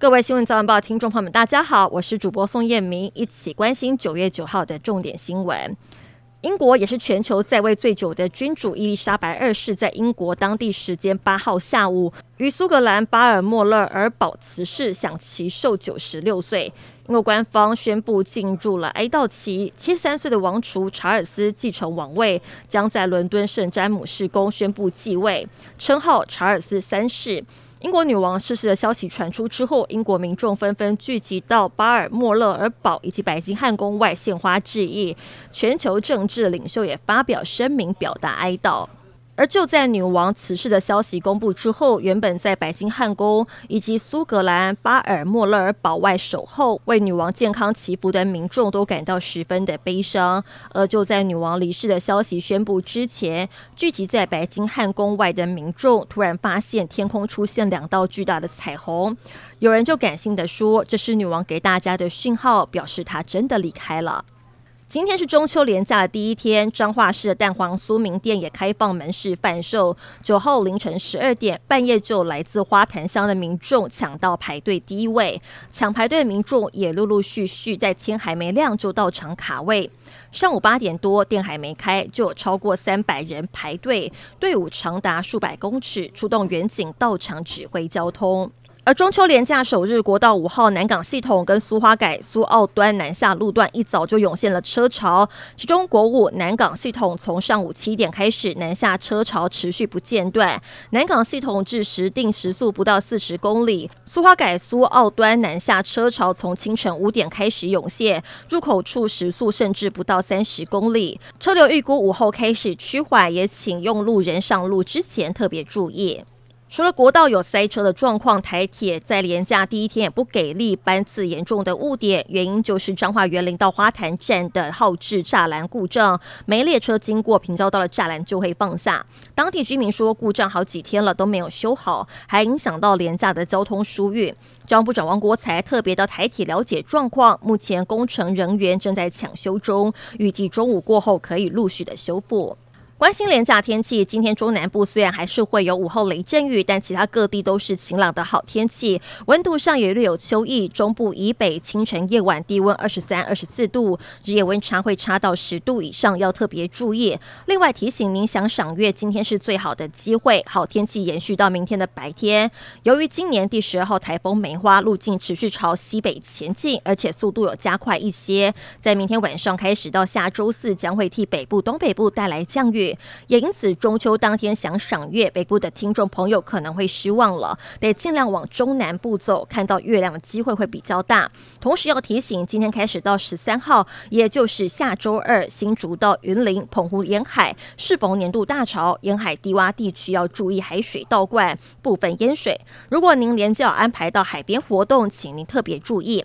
各位新闻早晚报听众朋友们，大家好，我是主播宋燕明，一起关心九月九号的重点新闻。英国也是全球在位最久的君主伊丽莎白二世，在英国当地时间八号下午，于苏格兰巴尔莫勒尔堡辞世，享耆寿九十六岁。英国官方宣布进入了哀悼期，七十三岁的王储查尔斯继承王位，将在伦敦圣詹姆士宫宣布继位，称号查尔斯三世。英国女王逝世的消息传出之后，英国民众纷纷聚集到巴尔莫勒尔堡以及白金汉宫外献花致意，全球政治领袖也发表声明表达哀悼。而就在女王辞世的消息公布之后，原本在白金汉宫以及苏格兰巴尔莫勒尔堡外守候为女王健康祈福的民众都感到十分的悲伤。而就在女王离世的消息宣布之前，聚集在白金汉宫外的民众突然发现天空出现两道巨大的彩虹，有人就感性的说，这是女王给大家的讯号，表示她真的离开了。今天是中秋连假的第一天，彰化市的蛋黄酥名店也开放门市贩售。九号凌晨十二点，半夜就来自花坛乡的民众抢到排队第一位，抢排队的民众也陆陆续续在天还没亮就到场卡位。上午八点多，店还没开，就有超过三百人排队，队伍长达数百公尺，出动远警到场指挥交通。而中秋连假首日，国道五号南港系统跟苏花改、苏澳端南下路段一早就涌现了车潮。其中国五南港系统从上午七点开始南下车潮持续不间断，南港系统至时定时速不到四十公里。苏花改、苏澳端南下车潮从清晨五点开始涌现，入口处时速甚至不到三十公里。车流预估午后开始趋缓，也请用路人上路之前特别注意。除了国道有塞车的状况，台铁在连假第一天也不给力，班次严重的误点，原因就是彰化园林到花坛站的号志栅栏故障，没列车经过平交道的栅栏就会放下。当地居民说，故障好几天了都没有修好，还影响到连假的交通疏运。交通部长王国材特别到台铁了解状况，目前工程人员正在抢修中，预计中午过后可以陆续的修复。关心廉价天气，今天中南部虽然还是会有午后雷阵雨，但其他各地都是晴朗的好天气。温度上也略有秋意，中部以北清晨夜晚低温二十三、二十四度，日夜温差会差到十度以上，要特别注意。另外提醒您，想赏月，今天是最好的机会，好天气延续到明天的白天。由于今年第十二号台风梅花路径持续朝西北前进，而且速度有加快一些，在明天晚上开始到下周四将会替北部、东北部带来降雨。也因此，中秋当天想赏月，北部的听众朋友可能会失望了，得尽量往中南部走，看到月亮的机会会比较大。同时要提醒，今天开始到十三号，也就是下周二，新竹到云林、澎湖沿海适逢年度大潮，沿海低洼地区要注意海水倒灌，部分淹水。如果您连假安排到海边活动，请您特别注意。